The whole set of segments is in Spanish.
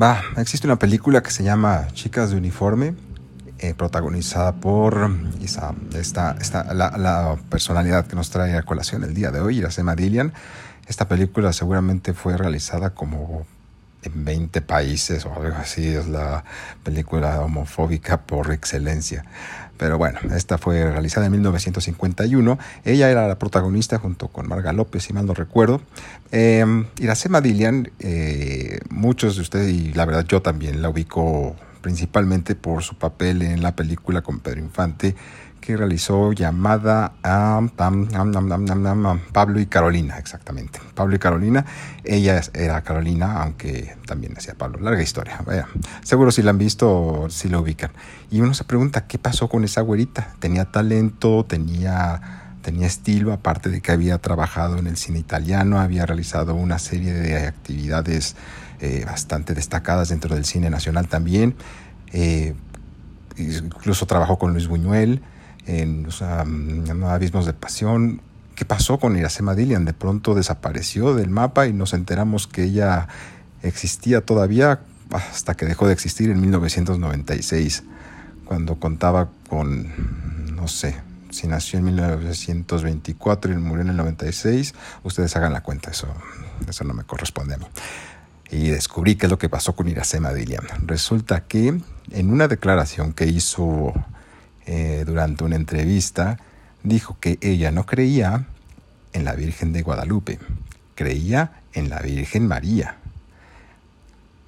Va, existe una película que se llama Chicas de Uniforme, eh, protagonizada por esta, esta, la, la, personalidad que nos trae a colación el día de hoy, Iracema Dillian. Esta película seguramente fue realizada como en 20 países o algo así, es la película homofóbica por excelencia. Pero bueno, esta fue realizada en 1951. Ella era la protagonista junto con Marga López, si mal no recuerdo. Eh, Iracema Dillian, eh, muchos de ustedes, y la verdad yo también la ubico principalmente por su papel en la película con Pedro Infante que realizó llamada a Pablo y Carolina, exactamente. Pablo y Carolina, ella era Carolina, aunque también hacía Pablo. Larga historia, vaya. Seguro si la han visto, si la ubican. Y uno se pregunta, ¿qué pasó con esa güerita? Tenía talento, tenía, tenía estilo, aparte de que había trabajado en el cine italiano, había realizado una serie de actividades eh, bastante destacadas dentro del cine nacional también. Eh, incluso trabajó con Luis Buñuel en sea, Abismos de Pasión. ¿Qué pasó con Iracema Dillian? De pronto desapareció del mapa y nos enteramos que ella existía todavía hasta que dejó de existir en 1996, cuando contaba con, no sé, si nació en 1924 y murió en el 96, ustedes hagan la cuenta, eso, eso no me corresponde a mí. Y descubrí qué es lo que pasó con Iracema Dillian. Resulta que en una declaración que hizo eh, durante una entrevista, dijo que ella no creía en la Virgen de Guadalupe, creía en la Virgen María.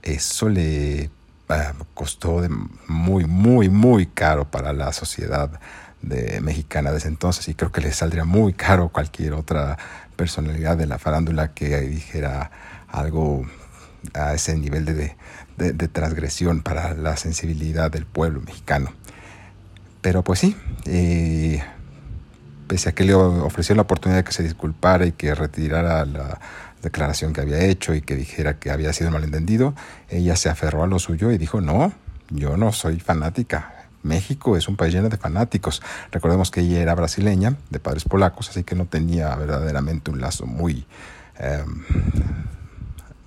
Eso le uh, costó muy, muy, muy caro para la sociedad de, mexicana desde entonces y creo que le saldría muy caro cualquier otra personalidad de la farándula que dijera algo a ese nivel de, de, de transgresión para la sensibilidad del pueblo mexicano. Pero pues sí, eh, pese a que le ofreció la oportunidad de que se disculpara y que retirara la declaración que había hecho y que dijera que había sido malentendido, ella se aferró a lo suyo y dijo, no, yo no soy fanática. México es un país lleno de fanáticos. Recordemos que ella era brasileña, de padres polacos, así que no tenía verdaderamente un lazo muy... Eh,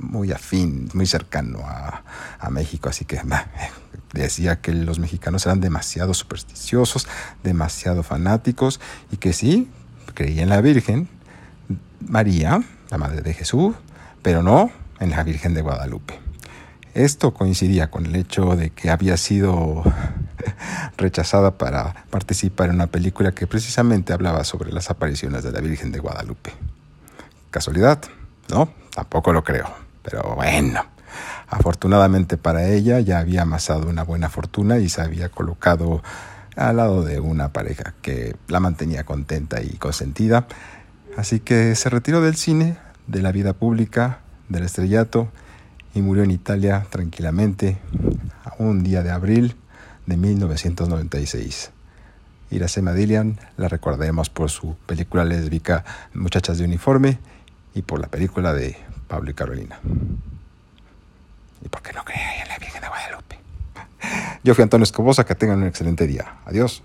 muy afín, muy cercano a, México, así que decía que los mexicanos eran demasiado supersticiosos, demasiado fanáticos y que sí, creía en la Virgen María, la Madre de Jesús, pero no en la Virgen de Guadalupe. Esto coincidía con el hecho de que había sido rechazada para participar en una película que precisamente hablaba sobre las apariciones de la Virgen de Guadalupe. ¿Casualidad? No, tampoco lo creo. Pero bueno, afortunadamente para ella ya había amasado una buena fortuna y se había colocado al lado de una pareja que la mantenía contenta y consentida. Así que se retiró del cine, de la vida pública, del estrellato y murió en Italia tranquilamente un día de abril de 1996. Iracema Dillian la recordaremos por su película lésbica Muchachas de Uniforme y por la película de Pablo y Carolina. ¿Y por qué no creía en la Virgen de Guadalupe? Yo fui Antonio Escobosa, que tengan un excelente día. Adiós.